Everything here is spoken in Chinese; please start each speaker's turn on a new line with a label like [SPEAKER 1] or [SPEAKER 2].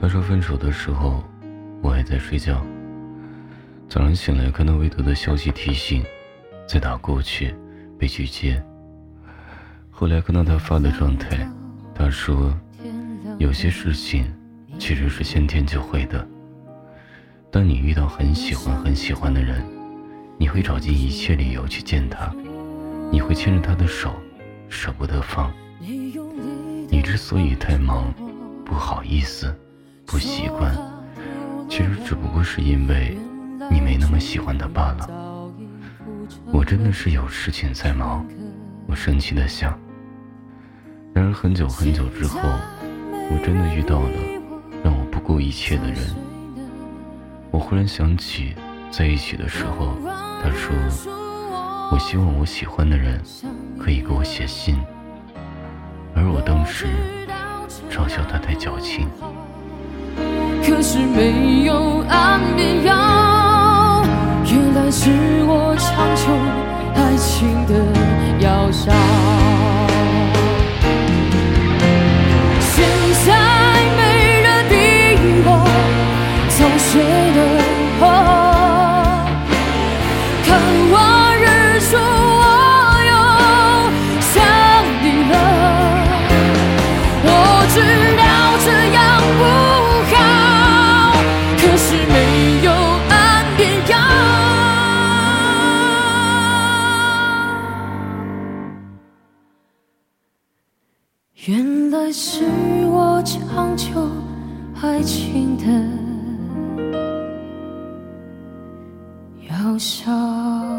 [SPEAKER 1] 他说分手的时候，我还在睡觉。早上醒来看到未读的消息提醒，再打过去被拒接。后来看到他发的状态，他说有些事情其实是先天就会的。当你遇到很喜欢很喜欢的人，你会找尽一切理由去见他，你会牵着他的手，舍不得放。你之所以太忙，不好意思，不习惯，其实只不过是因为你没那么喜欢他罢了。我真的是有事情在忙，我生气的想。然而很久很久之后，我真的遇到了让我不顾一切的人。我忽然想起，在一起的时候，他说：“我希望我喜欢的人可以给我写信。”而我当时嘲笑他太矫情。
[SPEAKER 2] 可是没有安眠药，原来是我强求爱情的药效。原来是我强求爱情的药效。